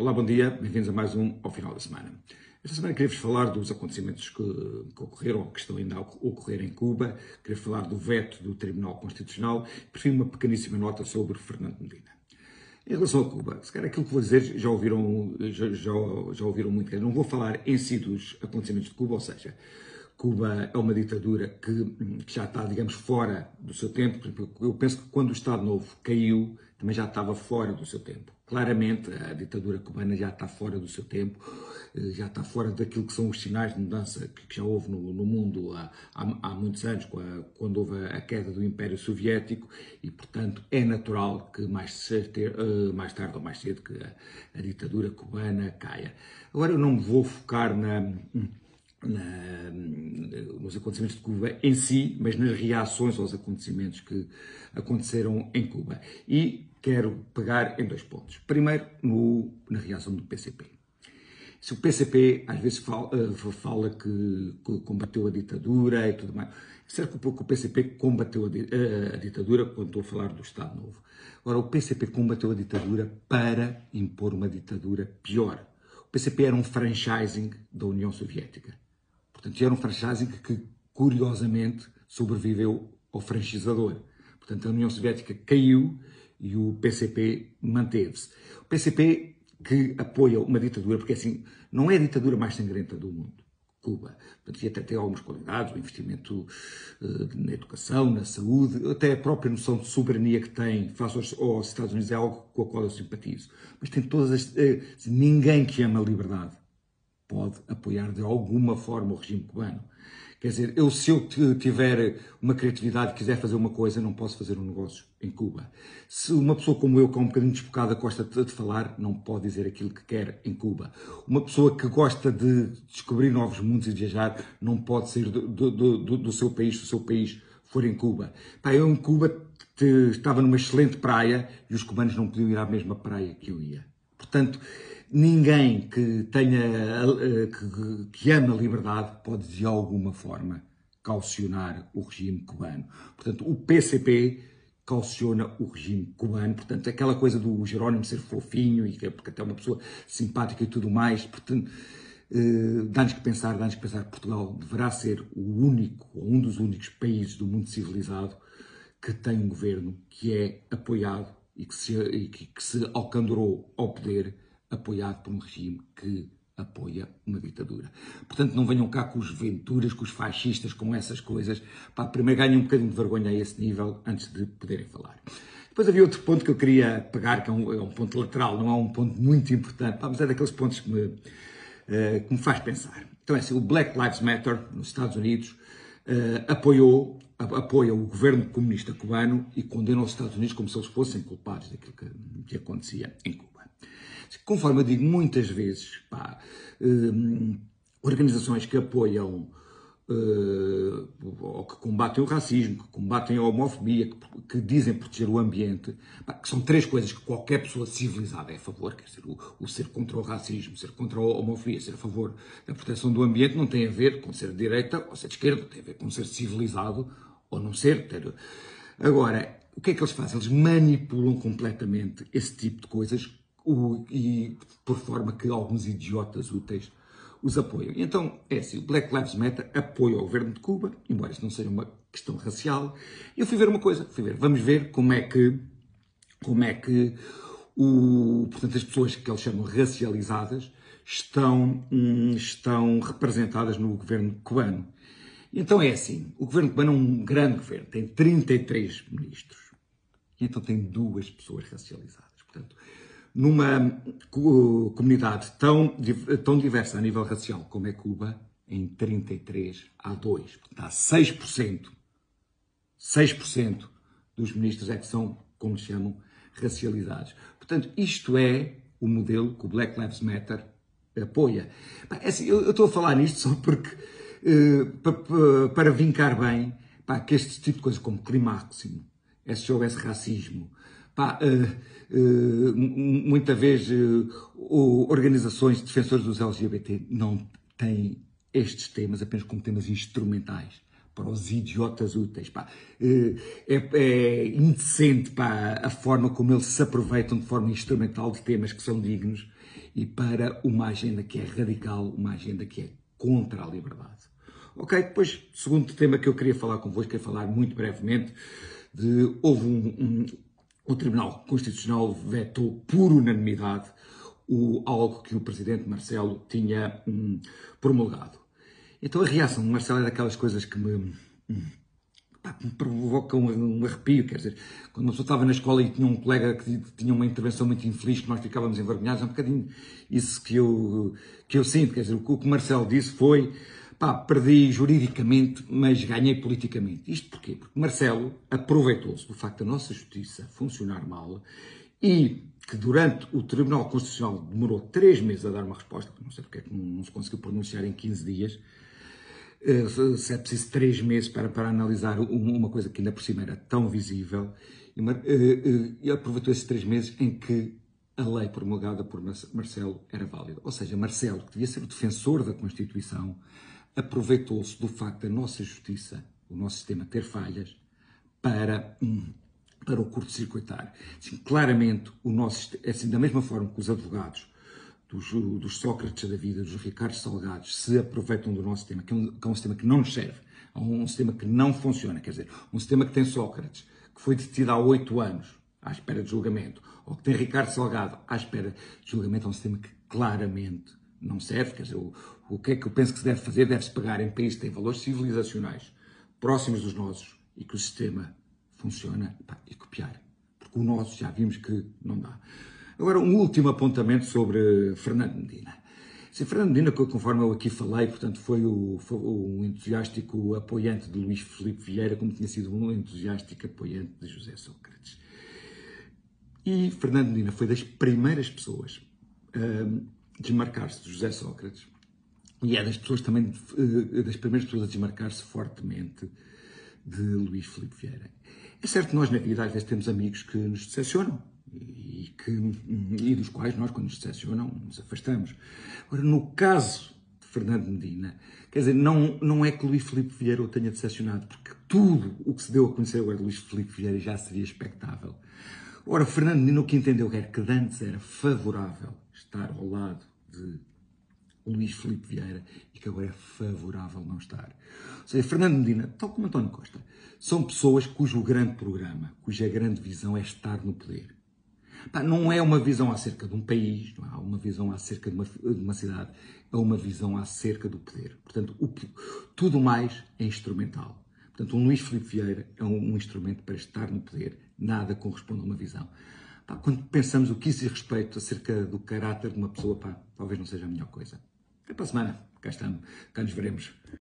Olá, bom dia, bem-vindos a mais um ao final da semana. Esta semana queria-vos falar dos acontecimentos que, que, ocorreram ou que estão ainda a ocorrer em Cuba, queria falar do veto do Tribunal Constitucional e prefiro uma pequeníssima nota sobre Fernando Medina. Em relação a Cuba, se calhar aquilo que vou dizer já ouviram, já, já, já ouviram muito, não vou falar em si dos acontecimentos de Cuba, ou seja, Cuba é uma ditadura que, que, já está, digamos, fora do seu tempo. Eu penso que quando o Estado Novo caiu, também já estava fora do seu tempo. Claramente, a ditadura cubana já está fora do seu tempo, eh, já está fora daquilo que são os sinais de mudança que já houve no, no mundo há, há, muitos anos, quando houve a queda do Império Soviético, e, portanto, é natural que mais, eh, mais tarde ou mais cedo que a, a ditadura cubana caia. Agora, eu não me vou focar na na, nos acontecimentos de Cuba em si, mas nas reações aos acontecimentos que aconteceram em Cuba. E quero pegar em dois pontos. Primeiro, no, na reação do PCP. Se o PCP às vezes fala, eh, fala que, que, combateu a ditadura e tudo mais, certo que o PCP combateu a, a, a ditadura quando estou a falar do Estado Novo. Ora, o PCP combateu a ditadura para impor uma ditadura pior. O PCP era um franchising da União Soviética. Portanto, era um franchising que, curiosamente, sobreviveu ao franchisador. Portanto, a União Soviética caiu e o PCP manteve-se. O PCP que apoia uma ditadura, porque assim, não é a ditadura mais sangrenta do mundo. Cuba. Portanto, e até tem algumas qualidades, o investimento uh, na educação, na saúde, até a própria noção de soberania que tem face aos, aos Estados Unidos é algo com o qual eu simpatizo. Mas tem todas as. Uh, ninguém que ama a liberdade pode apoiar de alguma forma o regime cubano. Quer dizer, eu se eu tiver uma criatividade e quiser fazer uma coisa, não posso fazer um negócio em Cuba. Se uma pessoa como eu, que é um bocadinho despocada, gosta de falar, não pode dizer aquilo que quer em Cuba. Uma pessoa que gosta de descobrir novos mundos e viajar, não pode sair do, do, do, do seu país, se o seu país for em Cuba. Pá, eu em Cuba estava numa excelente praia e os cubanos não podiam ir à mesma praia que eu ia. Portanto, ninguém que tenha, eh, que, que ama a liberdade pode de alguma forma calcionar o regime cubano. Portanto, o PCP calciona o regime cubano. Portanto, aquela coisa do Jerónimo ser fofinho e que é porque até uma pessoa simpática e tudo mais. Portanto, eh, dá-nos que pensar, dá-nos que pensar Portugal deverá ser o único, ou um dos únicos países do mundo civilizado que tem um governo que é apoiado e que se, e que, que se alcandorou ao poder apoiado por um regime que apoia uma ditadura. Portanto, não venham cá com os venturas, com os fascistas, com essas coisas. Pá, primeiro ganhem um bocadinho de vergonha a esse nível antes de poderem falar. Depois havia outro ponto que eu queria pegar, que é um, é um ponto lateral, não é um ponto muito importante, pá, mas é daqueles pontos que me, uh, que me faz pensar. Então é assim, o Black Lives Matter, nos Estados Unidos, uh, apoiou, apoia o governo comunista cubano e condena os Estados Unidos como se eles fossem culpados daquilo que, que acontecia em Cuba. Conforme eu digo muitas vezes, pá, hum, organizações que apoiam uh, ou que combatem o racismo, que combatem a homofobia, que, que dizem proteger o ambiente, pá, que são três coisas que qualquer pessoa civilizada é a favor, quer dizer, o, o, ser contra o racismo, ser contra a homofobia, ser a favor da proteção do ambiente, não tem a ver com ser de direita ou ser de esquerda, tem a ver com ser civilizado ou não ser. Ter... Agora, o que é que eles fazem? Eles manipulam completamente esse tipo de coisas o, e por forma que alguns idiotas úteis os apoiam. Então, é assim, o Black Lives Matter apoia o governo de Cuba, embora isso não seja uma questão racial. Eu fui ver uma coisa, fui ver, vamos ver como é que, como é que o, portanto, as pessoas que eles chamam racializadas estão, hum, estão representadas no governo cubano. Então é assim, o governo cubano é um grande governo, tem 33 ministros. E então tem duas pessoas racializadas. Portanto, numa comunidade tão, tão diversa a nível racial como é Cuba, em 33 há 2. Portanto, há 6%, 6% dos ministros é que são, como chamam, racializados. Portanto, isto é o modelo que o Black Lives Matter apoia. É assim, eu, estou a falar nisto só porque, uh, para, para vincar bem, pá, que este tipo de coisas como climáximo, é houvesse racismo, pá, uh, uh, muita vez uh, organizações de defensores dos LGBT não têm estes temas apenas como temas instrumentais para os idiotas úteis. Pá. É, é indecente pá, a forma como eles se aproveitam de forma instrumental de temas que são dignos e para uma agenda que é radical, uma agenda que é contra a liberdade. Ok, depois, segundo tema que eu queria falar convosco, queria falar muito brevemente de houve um, um o Tribunal Constitucional vetou por unanimidade o, algo que o Presidente Marcelo tinha hum, promulgado. Então a reação de Marcelo é daquelas coisas que me, hum, me provocam um, um, arrepio, quer dizer, quando uma pessoa estava na escola e tinha um colega que tinha uma intervenção muito infeliz, que nós ficávamos envergonhados, é um bocadinho isso que eu, que eu sinto, quer dizer, o que o Marcelo disse foi pá, perdi juridicamente, mas ganhei politicamente. Isto porquê? Porque Marcelo aproveitou-se do facto da nossa justiça funcionar mal e que durante o Tribunal Constitucional demorou três meses a dar uma resposta, não sei porque é que não, se conseguiu pronunciar em 15 dias, eh, se é preciso três meses para, para analisar uma coisa que ainda por cima era tão visível, eh, eh, e aproveitou esses três meses em que a lei promulgada por Marcelo era válida. Ou seja, Marcelo, que devia ser o defensor da Constituição, aproveitou-se do facto da nossa justiça, o nosso sistema ter falhas, para, para o curto-circuitar. Assim, claramente, o nosso, assim, da mesma forma que os advogados dos, dos Sócrates da vida, dos Ricardo Salgados, se aproveitam do nosso sistema, que é, um, que é um sistema que não nos serve, é um, um sistema que não funciona, quer dizer, um sistema que tem Sócrates, que foi detido há oito anos, à espera de julgamento, ou que tem Ricardo Salgado à espera de julgamento, é um sistema que claramente não serve. Quer dizer, o, o que é que eu penso que se deve fazer? Deve-se pegar em países que têm valores civilizacionais próximos dos nossos e que o sistema funciona pá, e copiar. Porque o nosso já vimos que não dá. Agora, um último apontamento sobre Fernando Medina. Sim, Fernando Medina, conforme eu aqui falei, portanto, foi, o, foi um entusiástico apoiante de Luís Filipe Vieira, como tinha sido um entusiástico apoiante de José Sócrates. E Fernando Medina foi das primeiras pessoas hum, desmarcar-se de José Sócrates e é das pessoas também, eh, das primeiras pessoas a desmarcar-se fortemente de Luís Filipe Vieira. É certo que nós na vida às vezes temos amigos que nos decepcionam e, que, e dos quais nós, quando nos decepcionam, nos afastamos. Agora, no caso de Fernando Medina, quer dizer, não, não é que Luís Filipe Vieira o tenha decepcionado, porque tudo o que se deu a conhecer agora de Luís Filipe Vieira já seria expectável. Ora, Fernando Medina o que entendeu era que antes era favorável estar ao lado de Luís Filipe Vieira e que agora é favorável não estar. Ou seja, Fernando Medina, tal como António Costa, são pessoas cujo grande programa, cuja grande visão é estar no poder. Não é uma visão acerca de um país, não é uma visão acerca de uma, de uma cidade, é uma visão acerca do poder. Portanto, o, tudo mais é instrumental. Portanto, um Luís Filipe Vieira é um, um instrumento para estar no poder, nada corresponde a uma visão. Quando pensamos o que isso diz respeito acerca do caráter de uma pessoa, pá, talvez não seja a melhor coisa. Até para a semana. Cá estamos. Cá nos veremos.